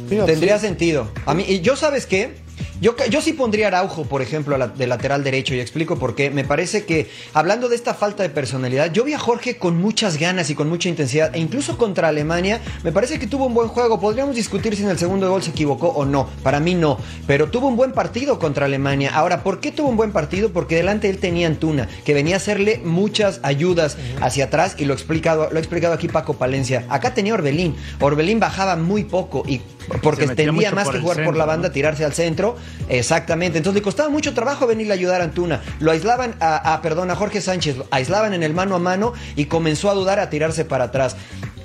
Fíjate, Tendría sí. sentido. A mí, y yo sabes qué, yo, yo sí pondría Araujo, por ejemplo, de lateral derecho y explico por qué. Me parece que, hablando de esta falta de personalidad, yo vi a Jorge con muchas ganas y con mucha intensidad, e incluso contra Alemania, me parece que tuvo un buen juego. Podríamos discutir si en el segundo gol se equivocó o no. Para mí no, pero tuvo un buen partido contra Alemania. Ahora, ¿por qué tuvo un buen partido? Porque delante él tenía Antuna, que venía a hacerle muchas ayudas hacia atrás y lo, explicado, lo ha explicado aquí Paco Palencia. Acá tenía Orbelín. Orbelín bajaba muy poco y porque tendía más que jugar por la banda, ¿no? tirarse al centro. Exactamente. Entonces le costaba mucho trabajo venirle a ayudar a Antuna. Lo aislaban a, a, perdón, a Jorge Sánchez, lo aislaban en el mano a mano y comenzó a dudar a tirarse para atrás.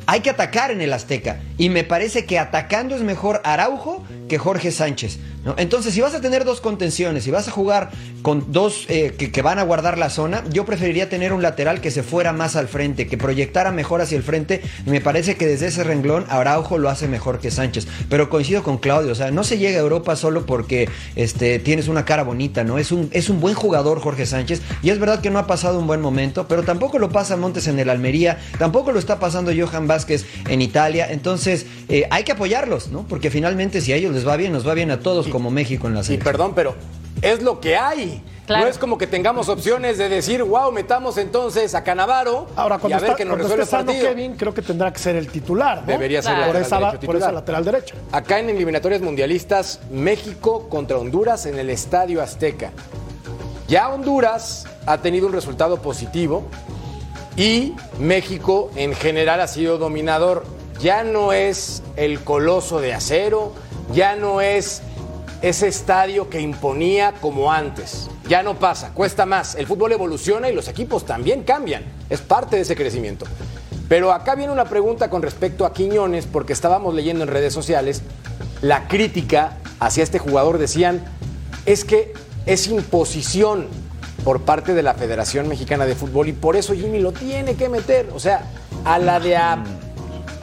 Hay que atacar en el Azteca. Y me parece que atacando es mejor Araujo que Jorge Sánchez. Entonces, si vas a tener dos contenciones, si vas a jugar con dos eh, que, van a guardar la zona, yo preferiría tener un lateral que se fuera más al frente, que proyectara mejor hacia el frente. Me parece que desde ese renglón Araujo lo hace mejor que Sánchez. Pero coincido con Claudio, o sea, no se llega a Europa solo porque este, tienes una cara bonita, ¿no? Es un, es un buen jugador Jorge Sánchez. Y es verdad que no ha pasado un buen momento, pero tampoco lo pasa Montes en el Almería, tampoco lo está pasando Johan Vázquez en Italia. Entonces, eh, hay que apoyarlos, ¿no? Porque finalmente, si a ellos les va bien, nos va bien a todos como México en la Y selección. perdón, pero es lo que hay. Claro. No es como que tengamos opciones de decir, wow, metamos entonces a Canavaro Ahora, y cuando, a ver está, que nos resuelve el partido. Kevin, creo que tendrá que ser el titular. ¿no? Debería ser por lateral esa, derecho por esa lateral derecha. Acá en eliminatorias mundialistas, México contra Honduras en el Estadio Azteca. Ya Honduras ha tenido un resultado positivo y México en general ha sido dominador. Ya no es el coloso de acero, ya no es ese estadio que imponía como antes. Ya no pasa, cuesta más. El fútbol evoluciona y los equipos también cambian. Es parte de ese crecimiento. Pero acá viene una pregunta con respecto a Quiñones, porque estábamos leyendo en redes sociales la crítica hacia este jugador. Decían, es que es imposición por parte de la Federación Mexicana de Fútbol y por eso Jimmy lo tiene que meter. O sea, a la de a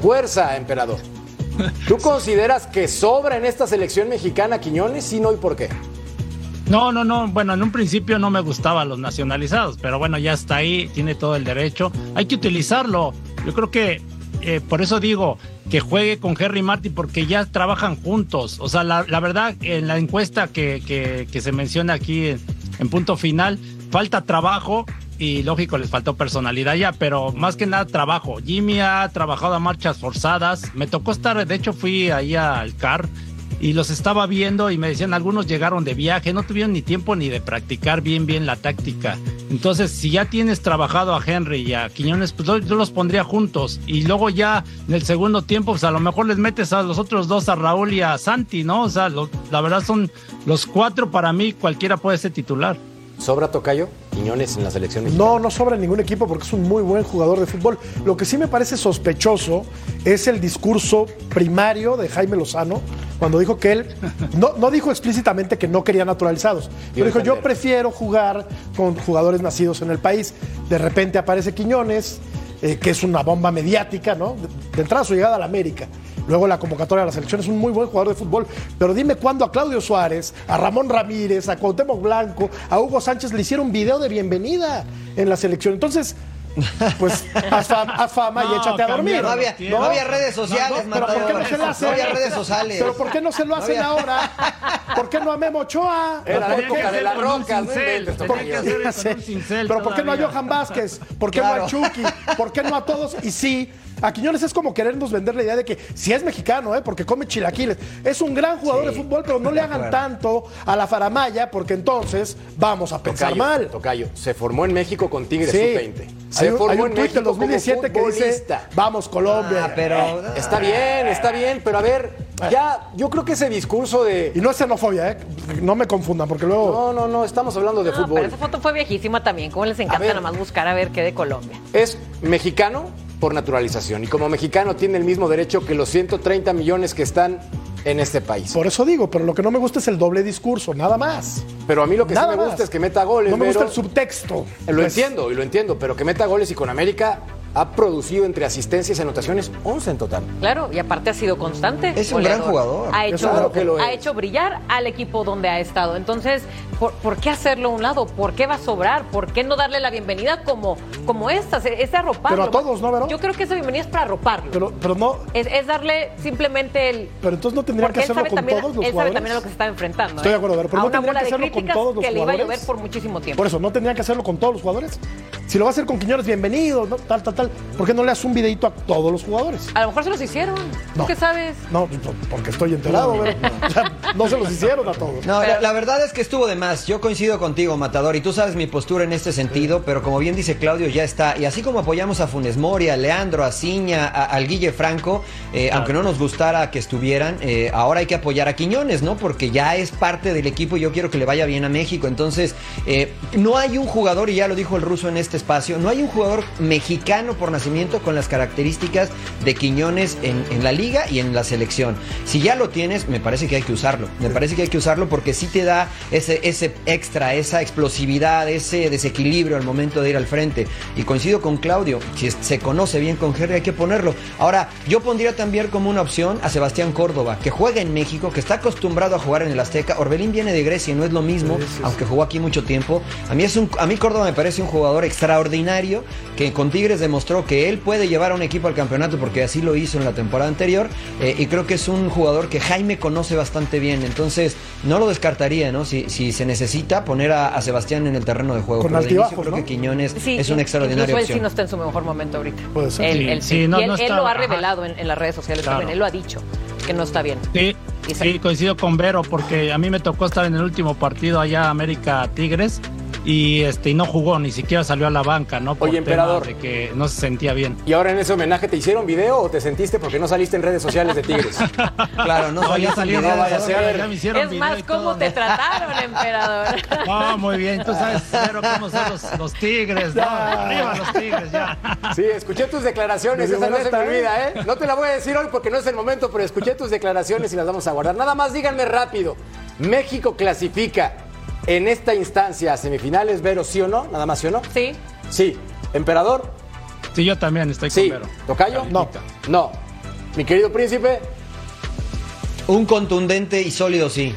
fuerza, emperador. ¿Tú consideras que sobra en esta selección mexicana Quiñones? Sí, no, ¿y por qué? No, no, no. Bueno, en un principio no me gustaban los nacionalizados, pero bueno, ya está ahí, tiene todo el derecho. Hay que utilizarlo. Yo creo que eh, por eso digo que juegue con Henry Martin porque ya trabajan juntos. O sea, la, verdad, en la encuesta que, se menciona aquí en punto final, falta trabajo. Y lógico, les faltó personalidad ya, pero más que nada trabajo. Jimmy ha trabajado a marchas forzadas. Me tocó estar, de hecho fui ahí al CAR y los estaba viendo y me decían algunos llegaron de viaje, no tuvieron ni tiempo ni de practicar bien bien la táctica. Entonces, si ya tienes trabajado a Henry y a Quiñones, pues yo, los pondría juntos y luego ya en el segundo tiempo, pues a lo mejor les metes a los otros dos, a Raúl y a Santi, ¿no? O sea, la verdad son los cuatro para mí, cualquiera puede ser titular. ¿Sobra Tocayo? Quiñones en la selección mexicana. No, no sobra ningún equipo porque es un muy buen jugador de fútbol. Lo que sí me parece sospechoso es el discurso primario de Jaime Lozano cuando dijo que él, no, no dijo explícitamente que no quería naturalizados, pero dijo yo prefiero jugar con jugadores nacidos en el país. De repente aparece Quiñones, eh, que es una bomba mediática, ¿no? De, de entrada su llegada a la América. Luego la convocatoria a la selección es un muy buen jugador de fútbol. Pero dime cuándo a Claudio Suárez, a Ramón Ramírez, a Cuauhtémoc Blanco, a Hugo Sánchez le hicieron video de bienvenida en la selección. Entonces, pues haz, fam- haz fama y No, échate a dormir. no había- no había redes sociales, pero ¿por qué no se lo hacen? No había redes sociales. Pero ¿por qué no se lo No hacen había- ahora? ¿Por qué no a Memo Ochoa? Pero ¿por qué no a. Johan Vázquez? ¿Por qué Claro. no a Chucky? ¿Por qué no a todos? Y sí, a Quiñones es como querernos vender la idea de que si es mexicano, ¿eh? porque come chilaquiles. Es un gran jugador Sí, de fútbol, pero no le hagan tanto a la faramaya, porque entonces vamos a pensar Tocayo, mal. Tocayo, se formó en México con Tigres Sí. sub-20. Se Hay un, formó hay un en tuit México del 2017 que dice, vamos Colombia. Ah, pero. Está bien, está bien, pero a ver, ya, yo creo que ese discurso de... Y no es xenofobia, ¿eh? No me confundan, porque luego... No, no, no, estamos hablando de No, fútbol. pero esa foto fue viejísima también. ¿Cómo les encanta ver. nada más buscar a ver qué de Colombia? Es mexicano por naturalización y como mexicano tiene el mismo derecho que los 130 millones que están en este país. Por eso digo, pero lo que no me gusta es el doble discurso, nada más. Pero a mí lo que Nada sí me más. gusta es que meta goles. No me gusta el subtexto. Lo Pues, entiendo y lo entiendo, pero que meta goles y con América ha producido entre asistencias y anotaciones 11 en total. Claro, y aparte ha sido constante. Es un gran jugador. Ha hecho, claro que lo ha es. hecho brillar al equipo donde ha estado. Entonces, ¿por, por qué hacerlo a un lado? ¿Por qué va a sobrar? ¿Por qué no darle la bienvenida como, como esta? Es arroparlo. Pero a todos, ¿no, Vero? Yo creo que esa bienvenida es para arroparlo. Pero, pero no... es, es darle simplemente el... Pero entonces no tendrían Porque que hacerlo con también, todos los él sabe jugadores. también a lo que se está enfrentando. Estoy de acuerdo, pero no bola que hacerlo con todos los que le iba a jugadores. llover por muchísimo tiempo. Por eso, ¿no tendrían que hacerlo con todos los jugadores? Si lo va a hacer con Quiñones, bienvenidos, ¿no? tal, tal, tal. ¿Por qué no le haces un videito a todos los jugadores? A lo mejor se los hicieron. ¿Tú No. qué sabes? No, porque estoy enterado, Vero. O sea, no se los hicieron a todos. No, la, la verdad es que estuvo de más. Yo coincido contigo, Matador, y tú sabes mi postura en este sentido, pero como bien dice Claudio, ya está. Y así como apoyamos a Funes Mori, a Leandro, a Ciña, a- al Guille Franco, eh, aunque no nos gustara que estuvieran, eh, ahora hay que apoyar a Quiñones, ¿no? Porque ya es parte del equipo y yo quiero que le vaya bien a México. Entonces, eh, no hay un jugador, y ya lo dijo el ruso en este espacio, no hay un jugador mexicano por nacimiento con las características de Quiñones en, en la liga y en la selección. Si ya lo tienes, me parece que hay que usarlo. Me parece que hay que usarlo porque sí te da ese, ese extra, esa explosividad, ese desequilibrio al momento de ir al frente. Y coincido con Claudio, si se conoce bien con Henry hay que ponerlo. Ahora, yo pondría también como una opción a Sebastián Córdoba, que juega en México, que está acostumbrado a jugar en el Azteca. Orbelín viene de Grecia y no es lo mismo, aunque jugó aquí mucho tiempo. A mí, es un, a mí Córdoba me parece un jugador extraordinario que con Tigres demostró que él puede llevar a un equipo al campeonato porque así lo hizo en la temporada anterior. eh, y creo que es un jugador que Jaime conoce bastante bien. Entonces, no lo descartaría, ¿no? Si, si se necesita poner a, a Sebastián en el terreno de juego. Con Pero de inicio creo ¿no? que Quiñones Sí, es extraordinaria incluso él sí no está en su mejor momento ahorita. Puede ser. Él, Sí, él sí, sí. no- y él, no él está- lo ha revelado en, en las redes sociales Claro. también. Él lo ha dicho, que no está bien. Sí, coincido con Vero porque a mí me tocó estar en el último partido allá América Tigres y este y no jugó, ni siquiera salió a la banca, ¿no? Por Oye, tema emperador. de que no se sentía bien. Y ahora en ese homenaje, ¿te hicieron video o te sentiste porque no saliste en redes sociales de Tigres? Claro, no, No, ya salió, video, no vaya a ser, a ver. ya me hicieron Es video más, ¿cómo todo. te trataron, emperador? No, muy bien, tú sabes, Vero, cómo son los, los tigres, ¿no? Arriba los tigres, ya. Sí, escuché tus declaraciones, dio esa no se me olvida, ¿eh? No te la voy a decir hoy porque no es el momento, pero escuché tus declaraciones y las vamos a guardar. Nada más díganme rápido, ¿México clasifica en esta instancia semifinales, Vero, sí o no? Nada más, ¿sí o no? Sí. Sí. ¿Emperador? Sí, yo también estoy Sí. con Vero. ¿Tocayo? No. No. ¿Mi querido príncipe? Un contundente y sólido sí.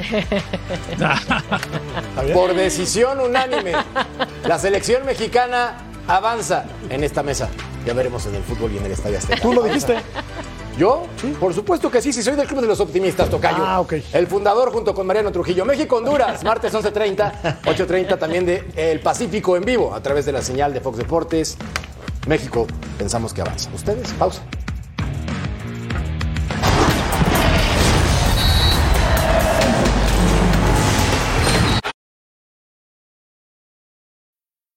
Por decisión unánime, la selección mexicana avanza en esta mesa. Ya veremos en el fútbol y en el Estadio Azteca. ¿Tú lo dijiste? ¿Yo? Por supuesto que sí, sí soy del Club de los Optimistas, Tocayo. Ah, ok. El fundador junto con Mariano Trujillo. México-Honduras, martes 11.30, 8.30 también de El Pacífico en vivo a través de la señal de Fox Deportes. México, pensamos que avanza. ¿Ustedes? Pausa.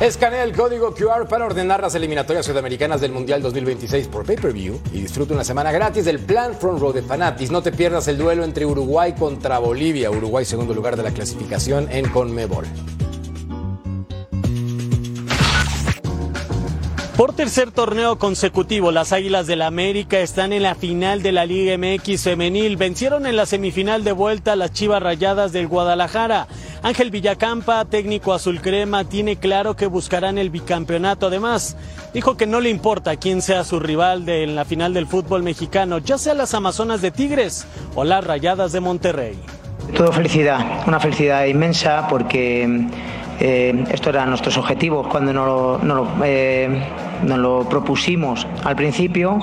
Escanea el código QR para ordenar las eliminatorias sudamericanas del Mundial 2026 por pay-per-view y disfruta una semana gratis del plan Front Row de Fanatis. No te pierdas el duelo entre Uruguay contra Bolivia. Uruguay segundo lugar de la clasificación en Conmebol. Por tercer torneo consecutivo, las Águilas del la América están en la final de la Liga MX femenil. Vencieron en la semifinal de vuelta a las Chivas Rayadas del Guadalajara. Ángel Villacampa, técnico azul crema, tiene claro que buscarán el bicampeonato. Además, dijo que no le importa quién sea su rival de, en la final del fútbol mexicano, ya sea las Amazonas de Tigres o las Rayadas de Monterrey. Todo felicidad, una felicidad inmensa porque eh, esto eran nuestros objetivos cuando nos lo, eh, nos lo propusimos al principio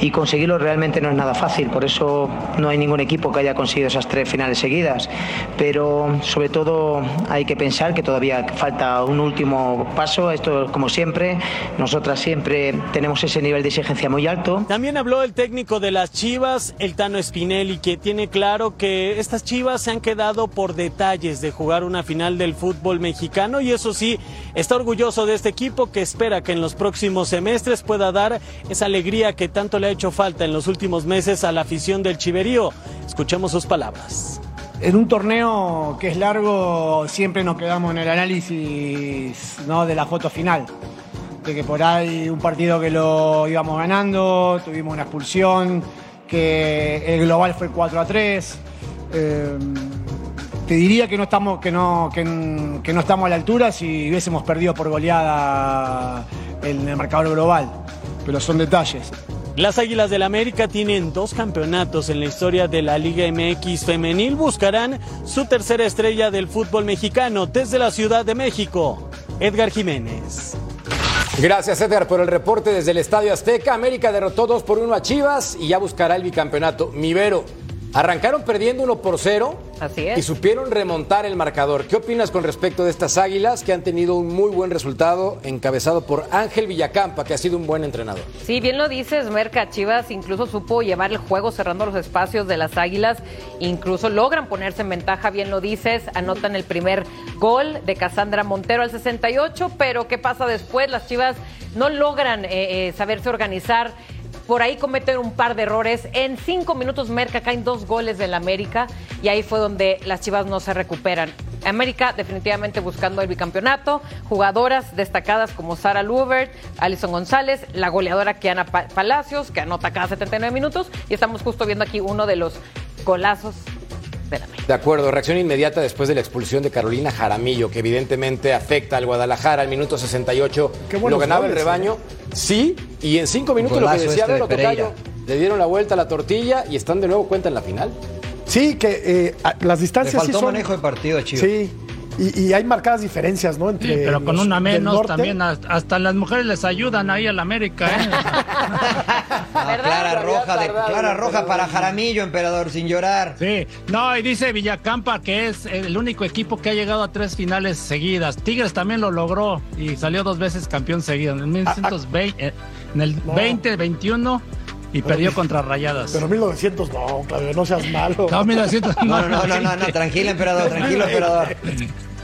y conseguirlo realmente no es nada fácil, por eso no hay ningún equipo que haya conseguido esas tres finales seguidas, pero sobre todo hay que pensar que todavía falta un último paso, esto como siempre, nosotras siempre tenemos ese nivel de exigencia muy alto. También habló el técnico de las Chivas, el Tano Spinelli, que tiene claro que estas Chivas se han quedado por detalles de jugar una final del fútbol mexicano y eso sí, está orgulloso de este equipo que espera que en los próximos semestres pueda dar esa alegría que tanto le ha hecho falta en los últimos meses a la afición del Chiverío. Escuchemos sus palabras. En un torneo que es largo siempre nos quedamos en el análisis ¿no? de la foto final. De que por ahí un partido que lo íbamos ganando, tuvimos una expulsión, que el global fue 4 a 3. Eh, te diría que no estamos, que no, que, que no estamos a la altura si hubiésemos perdido por goleada en el marcador global. Pero son detalles. Las Águilas del América tienen dos campeonatos en la historia de la Liga MX femenil. Buscarán su tercera estrella del fútbol mexicano desde la Ciudad de México. Edgar Jiménez. Gracias Edgar por el reporte desde el Estadio Azteca. América derrotó 2 por 1 a Chivas y ya buscará el bicampeonato. Mivero, arrancaron perdiendo 1 por 0 Así es. y supieron remontar el marcador. ¿Qué opinas con respecto de estas águilas que han tenido un muy buen resultado encabezado por Ángel Villacampa, que ha sido un buen entrenador? Sí, bien lo dices, Merca Chivas incluso supo llevar el juego cerrando los espacios de las Águilas, incluso logran ponerse en ventaja, bien lo dices, anotan el primer gol de Casandra Montero al 68, pero ¿qué pasa después? Las Chivas no logran eh, eh, saberse organizar. Por ahí cometen un par de errores. En cinco minutos Merca caen dos goles del América y ahí fue donde las Chivas no se recuperan. América definitivamente buscando el bicampeonato, jugadoras destacadas como Sara Lubert, Alison González, la goleadora Kiana Pa- Palacios, que anota cada 79 minutos, y estamos justo viendo aquí uno de los golazos De acuerdo, reacción inmediata después de la expulsión de Carolina Jaramillo, que evidentemente afecta al Guadalajara al minuto 68. Qué Lo ganaba el rebaño, sí, y en cinco minutos lo que decía este de. Tocayo, le dieron la vuelta a la tortilla y están de nuevo cuenta en la final. Sí, que eh, las Le distancias sí faltó son. manejo de partido, Chivas. Sí, y, y hay marcadas diferencias, ¿no? Entre Sí, pero con los una menos también hasta, las mujeres les ayudan ahí a la América. ¿eh? Ah, clara roja, de, clara roja para Jaramillo, emperador, sin llorar. Sí, no, y dice Villacampa que es el único equipo que ha llegado a tres finales seguidas. Tigres también lo logró y salió dos veces campeón seguido. En el 1920, eh, en el 20, 21 y perdió contra Rayadas. Pero 1900 no, Claudio, no seas malo. No, 1900 No, no, no, no, no, no, tranquilo, emperador, tranquilo, emperador.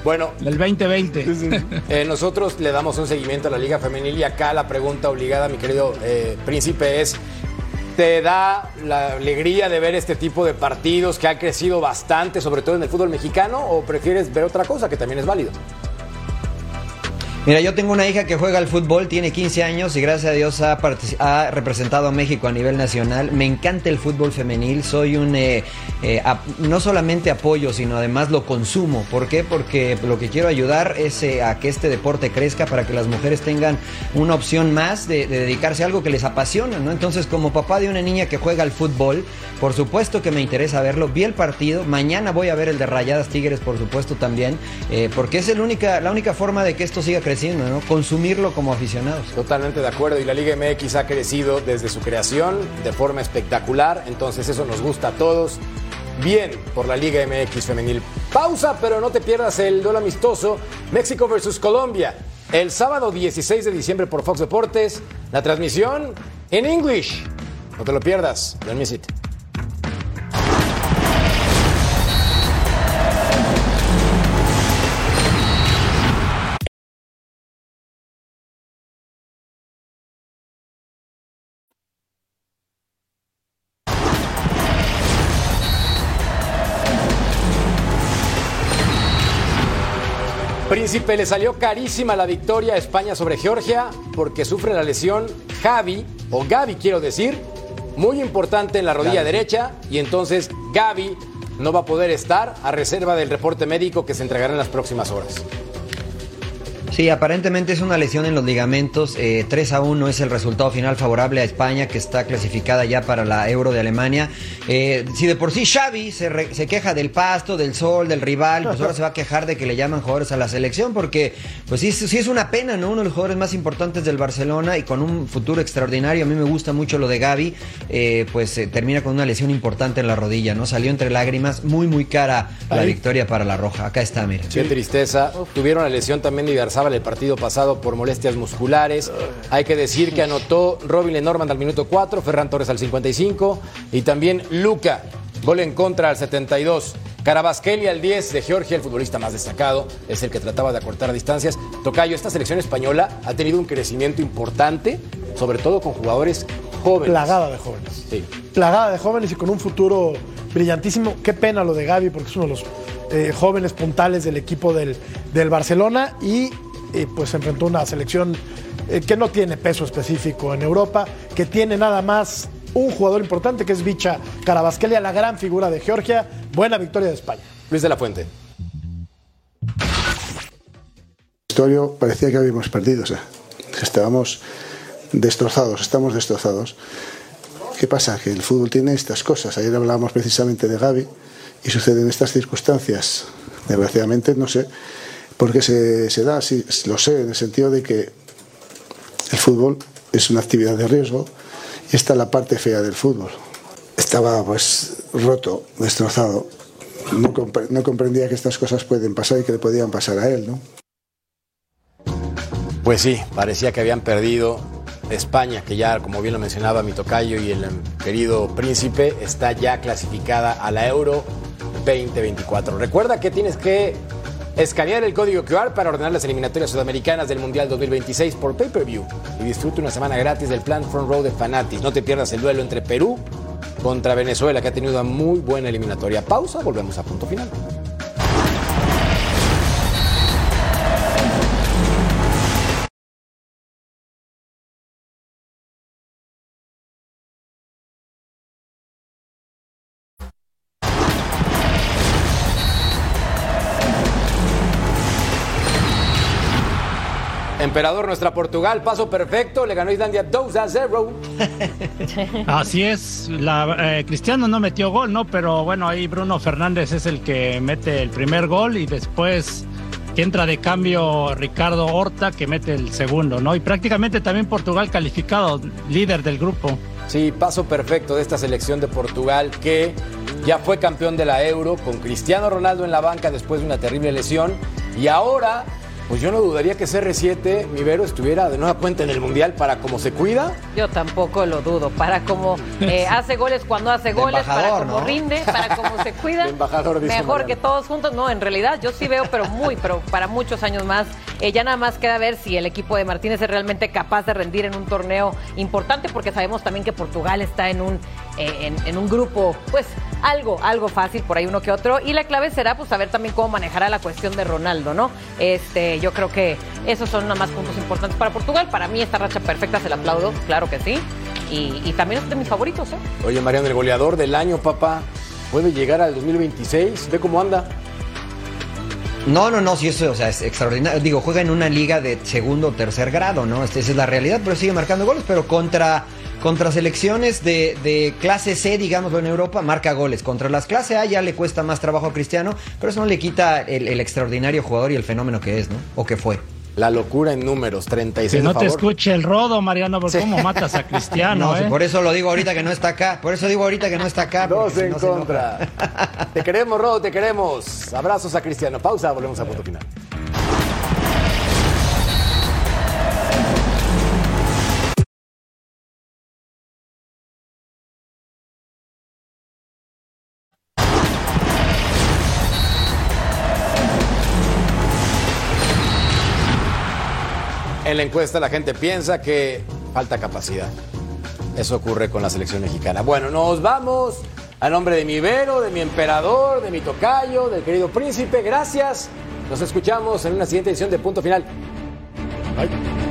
Bueno, El 2020. eh, nosotros le damos un seguimiento a la Liga Femenil y acá la pregunta obligada, mi querido eh, príncipe, es. ¿Te da la alegría de ver este tipo de partidos que ha crecido bastante, sobre todo en el fútbol mexicano, o prefieres ver otra cosa que también es válido? Mira, yo tengo una hija que juega al fútbol, tiene 15 años y gracias a Dios ha, representado a México a nivel nacional. Me encanta el fútbol femenil, soy un, eh, eh, no solamente apoyo, sino además lo consumo. ¿Por qué? Porque lo que quiero ayudar es eh, a que este deporte crezca para que las mujeres tengan una opción más de, de dedicarse a algo que les apasiona, ¿no? Entonces, como papá de una niña que juega al fútbol, por supuesto que me interesa verlo. Vi el partido, mañana voy a ver el de Rayadas Tigres, por supuesto también, eh, porque es el única, la única forma de que esto siga creciendo, ¿no? Consumirlo como aficionados. Totalmente de acuerdo. Y la Liga MX ha crecido desde su creación de forma espectacular. Entonces eso nos gusta a todos. Bien por la Liga MX femenil. Pausa, pero no te pierdas el duelo amistoso México versus Colombia. El sábado 16 de diciembre por Fox Deportes. La transmisión en English. No te lo pierdas. Don't miss it. Príncipe, le salió carísima la victoria a España sobre Georgia porque sufre la lesión Javi, o Gaby quiero decir, muy importante en la rodilla Gaby, derecha y entonces Gaby no va a poder estar a reserva del reporte médico que se entregará en las próximas horas. Sí, aparentemente es una lesión en los ligamentos. eh, 3 a 1 es el resultado final favorable a España, que está clasificada ya para la Euro de Alemania. Eh, si de por sí Xavi se, re- se queja del pasto, del sol, del rival, pues ahora se va a quejar de que le llaman jugadores a la selección, porque pues sí, sí es una pena, ¿no? Uno de los jugadores más importantes del Barcelona y con un futuro extraordinario. A mí me gusta mucho lo de Gaby, eh, pues eh, termina con una lesión importante en la rodilla, ¿no? Salió entre lágrimas, muy, muy cara la Ahí. victoria para la Roja. Acá está, mira. Qué tristeza. Tuvieron la lesión también de El partido pasado por molestias musculares. Hay que decir que anotó Robin Lenormand al minuto 4, Ferran Torres al 55 y también Luca, gol en contra al 72. Carabasqueli al 10 de Georgia, el futbolista más destacado, es el que trataba de acortar distancias. Tocayo, esta selección española ha tenido un crecimiento importante, sobre todo con jugadores jóvenes. Plagada de jóvenes. Sí. plagada de jóvenes y con un futuro brillantísimo. Qué pena lo de Gaby, porque es uno de los eh, jóvenes puntales del equipo del, del Barcelona y eh, pues se enfrentó a una selección eh, que no tiene peso específico en Europa, que tiene nada más un jugador importante que es Vicha Carabasquelia, la gran figura de Georgia. Buena victoria de España. Luis de la Fuente. Historia parecía que habíamos perdido, o sea, estábamos destrozados, estamos destrozados. ¿Qué pasa? Que el fútbol tiene estas cosas. Ayer hablábamos precisamente de Gaby y suceden estas circunstancias. Desgraciadamente no sé por qué se, da, sí, lo sé, en el sentido de que el fútbol es una actividad de riesgo y esta es la parte fea del fútbol. Estaba pues roto, destrozado. No, compre- no comprendía que estas cosas pueden pasar y que le podían pasar a él, ¿no? Pues sí, parecía que habían perdido España, que ya, como bien lo mencionaba mi tocayo y el querido príncipe, está ya clasificada a la Euro 2024. Recuerda que tienes que escanear el código QR para ordenar las eliminatorias sudamericanas del Mundial 2026 por pay-per-view y disfruta una semana gratis del plan Front Row de Fanatis. No te pierdas el duelo entre Perú contra Venezuela, que ha tenido una muy buena eliminatoria. Pausa, volvemos a punto final. Emperador, nuestra Portugal, paso perfecto, le ganó Islandia 2 a 0. Así es, la, eh, Cristiano no metió gol, ¿no? Pero bueno, ahí Bruno Fernández es el que mete el primer gol y después entra de cambio Ricardo Horta que mete el segundo, ¿no? Y prácticamente también Portugal calificado, líder del grupo. Sí, paso perfecto de esta selección de Portugal que ya fue campeón de la Euro con Cristiano Ronaldo en la banca después de una terrible lesión y ahora, pues yo no dudaría que CR7, mi Vero, estuviera de nueva cuenta en el Mundial para cómo se cuida. Yo tampoco lo dudo. Para como eh, hace goles cuando hace goles, para como ¿no? rinde, para como se cuida. Embajador, dice mejor que todos juntos. No, en realidad yo sí veo, pero muy, pero para muchos años más. Eh, ya nada más queda ver si el equipo de Martínez es realmente capaz de rendir en un torneo importante, porque sabemos también que Portugal está en un, en, en un grupo, pues algo, algo fácil, por ahí uno que otro. Y la clave será pues saber también cómo manejará la cuestión de Ronaldo, ¿no? Este, yo creo que esos son nada más puntos importantes para Portugal. Para mí esta racha perfecta se la aplaudo, claro que sí. Y, y también es de mis favoritos, ¿eh? Oye, Mariano, el goleador del año, papá, puede llegar al 2026. Ve cómo anda. No, no, no, sí, eso o sea, es extraordinario. Digo, juega en una liga de segundo o tercer grado, ¿no? Este, esa es la realidad, pero sigue marcando goles, pero contra, contra selecciones de, de clase C, digámoslo en Europa, marca goles. Contra las clase A ya le cuesta más trabajo a Cristiano, pero eso no le quita el, el extraordinario jugador y el fenómeno que es, ¿no? O que fue. La locura en números, 36 Que no te escuche el rodo, Mariano, porque cómo matas a Cristiano, No, ¿eh? por eso lo digo ahorita que no está acá. Por eso digo ahorita que no está acá. Dos en no contra. te queremos, Rodo, te queremos. Abrazos a Cristiano. Pausa, volvemos a punto final. La encuesta la gente piensa que falta capacidad. Eso ocurre con la selección mexicana. Bueno, nos vamos a nombre de mi Vero, de mi emperador, de mi tocayo, del querido príncipe. Gracias Nos escuchamos en una siguiente edición de Punto Final. Bye.